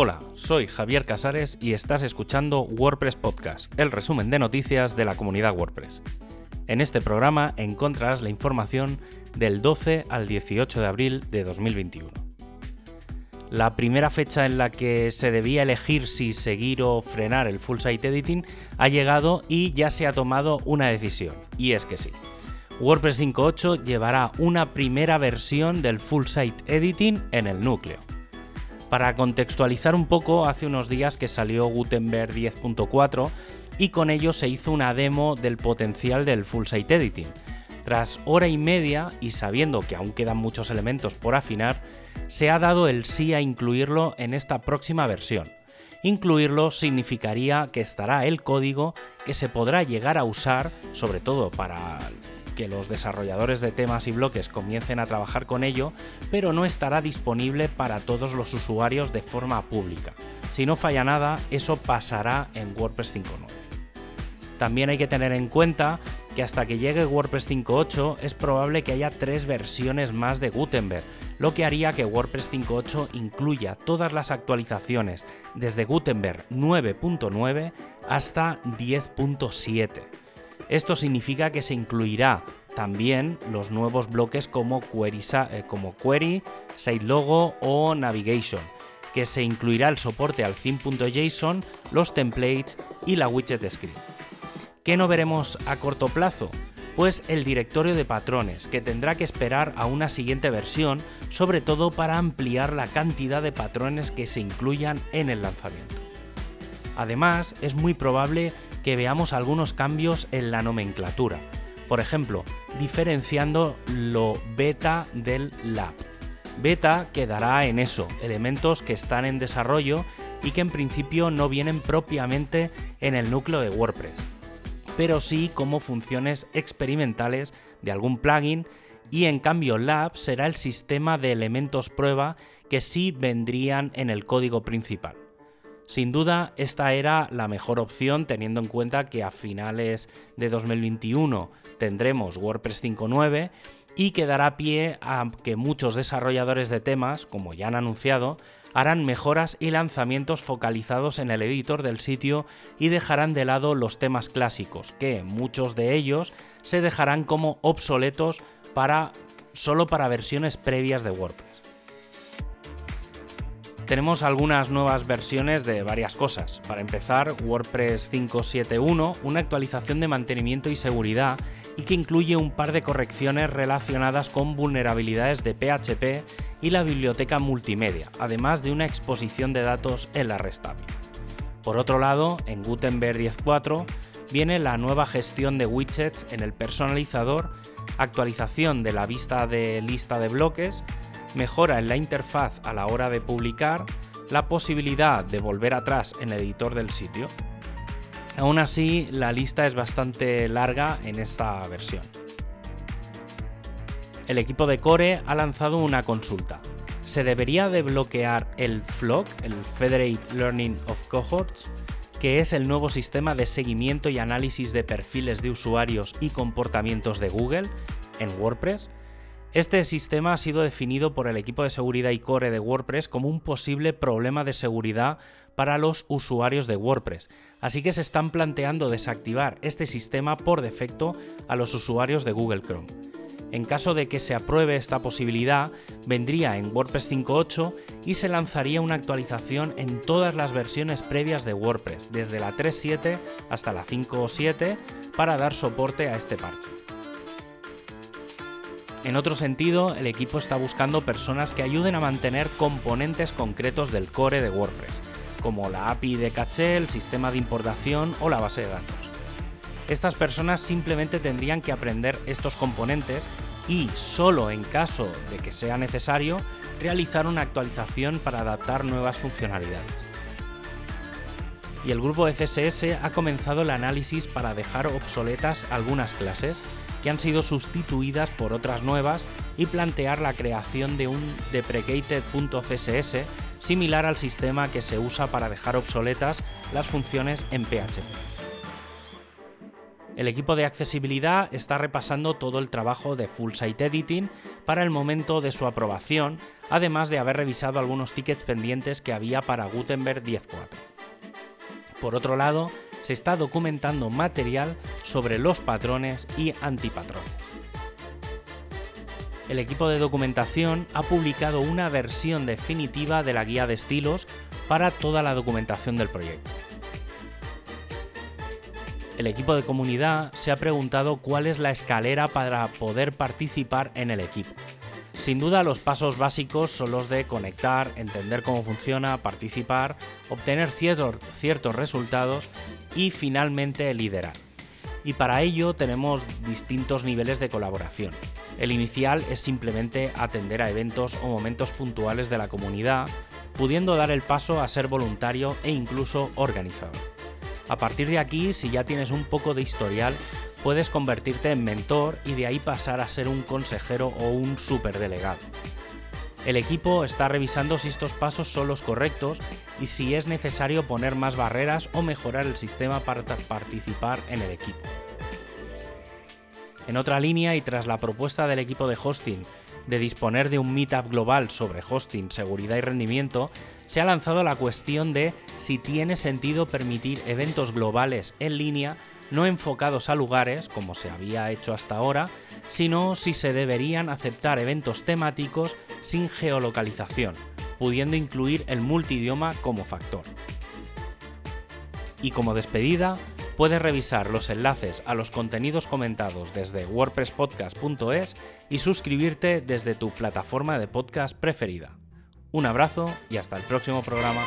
Hola, soy Javier Casares y estás escuchando WordPress Podcast, el resumen de noticias de la comunidad WordPress. En este programa encontrarás la información del 12 al 18 de abril de 2021. La primera fecha en la que se debía elegir si seguir o frenar el full site editing ha llegado y ya se ha tomado una decisión, y es que sí. WordPress 5.8 llevará una primera versión del full site editing en el núcleo. Para contextualizar un poco, hace unos días que salió Gutenberg 10.4 y con ello se hizo una demo del potencial del full site editing. Tras hora y media y sabiendo que aún quedan muchos elementos por afinar, se ha dado el sí a incluirlo en esta próxima versión. Incluirlo significaría que estará el código que se podrá llegar a usar, sobre todo para que los desarrolladores de temas y bloques comiencen a trabajar con ello, pero no estará disponible para todos los usuarios de forma pública. Si no falla nada, eso pasará en WordPress 5.9. También hay que tener en cuenta que hasta que llegue WordPress 5.8 es probable que haya tres versiones más de Gutenberg, lo que haría que WordPress 5.8 incluya todas las actualizaciones desde Gutenberg 9.9 hasta 10.7. Esto significa que se incluirá también los nuevos bloques como Query, eh, como query SiteLogo o Navigation, que se incluirá el soporte al theme.json, los templates y la widget script. ¿Qué no veremos a corto plazo? Pues el directorio de patrones, que tendrá que esperar a una siguiente versión, sobre todo para ampliar la cantidad de patrones que se incluyan en el lanzamiento. Además, es muy probable que veamos algunos cambios en la nomenclatura, por ejemplo, diferenciando lo beta del lab. Beta quedará en eso, elementos que están en desarrollo y que en principio no vienen propiamente en el núcleo de WordPress pero sí como funciones experimentales de algún plugin y en cambio Lab será el sistema de elementos prueba que sí vendrían en el código principal. Sin duda, esta era la mejor opción teniendo en cuenta que a finales de 2021 tendremos WordPress 5.9 y que dará pie a que muchos desarrolladores de temas, como ya han anunciado, harán mejoras y lanzamientos focalizados en el editor del sitio y dejarán de lado los temas clásicos, que muchos de ellos se dejarán como obsoletos para solo para versiones previas de WordPress. Tenemos algunas nuevas versiones de varias cosas. Para empezar, WordPress 5.7.1, una actualización de mantenimiento y seguridad y que incluye un par de correcciones relacionadas con vulnerabilidades de PHP y la biblioteca multimedia, además de una exposición de datos en la REST. Por otro lado, en Gutenberg 10.4 viene la nueva gestión de widgets en el personalizador, actualización de la vista de lista de bloques, mejora en la interfaz a la hora de publicar, la posibilidad de volver atrás en el editor del sitio. Aún así, la lista es bastante larga en esta versión el equipo de Core ha lanzado una consulta. ¿Se debería de bloquear el FLOC, el Federate Learning of Cohorts, que es el nuevo sistema de seguimiento y análisis de perfiles de usuarios y comportamientos de Google en WordPress? Este sistema ha sido definido por el equipo de seguridad y core de WordPress como un posible problema de seguridad para los usuarios de WordPress, así que se están planteando desactivar este sistema por defecto a los usuarios de Google Chrome. En caso de que se apruebe esta posibilidad, vendría en WordPress 5.8 y se lanzaría una actualización en todas las versiones previas de WordPress, desde la 3.7 hasta la 5.7, para dar soporte a este parche. En otro sentido, el equipo está buscando personas que ayuden a mantener componentes concretos del core de WordPress, como la API de caché, el sistema de importación o la base de datos. Estas personas simplemente tendrían que aprender estos componentes y, solo en caso de que sea necesario, realizar una actualización para adaptar nuevas funcionalidades. Y el grupo de CSS ha comenzado el análisis para dejar obsoletas algunas clases que han sido sustituidas por otras nuevas y plantear la creación de un deprecated.css similar al sistema que se usa para dejar obsoletas las funciones en PHP. El equipo de accesibilidad está repasando todo el trabajo de Full Site Editing para el momento de su aprobación, además de haber revisado algunos tickets pendientes que había para Gutenberg 10.4. Por otro lado, se está documentando material sobre los patrones y antipatrones. El equipo de documentación ha publicado una versión definitiva de la guía de estilos para toda la documentación del proyecto el equipo de comunidad se ha preguntado cuál es la escalera para poder participar en el equipo. Sin duda los pasos básicos son los de conectar, entender cómo funciona, participar, obtener ciertos, ciertos resultados y finalmente liderar. Y para ello tenemos distintos niveles de colaboración. El inicial es simplemente atender a eventos o momentos puntuales de la comunidad, pudiendo dar el paso a ser voluntario e incluso organizador. A partir de aquí, si ya tienes un poco de historial, puedes convertirte en mentor y de ahí pasar a ser un consejero o un superdelegado. El equipo está revisando si estos pasos son los correctos y si es necesario poner más barreras o mejorar el sistema para participar en el equipo. En otra línea y tras la propuesta del equipo de hosting de disponer de un meetup global sobre hosting, seguridad y rendimiento, se ha lanzado la cuestión de si tiene sentido permitir eventos globales en línea no enfocados a lugares, como se había hecho hasta ahora, sino si se deberían aceptar eventos temáticos sin geolocalización, pudiendo incluir el multidioma como factor. Y como despedida, puedes revisar los enlaces a los contenidos comentados desde wordpresspodcast.es y suscribirte desde tu plataforma de podcast preferida. Un abrazo y hasta el próximo programa.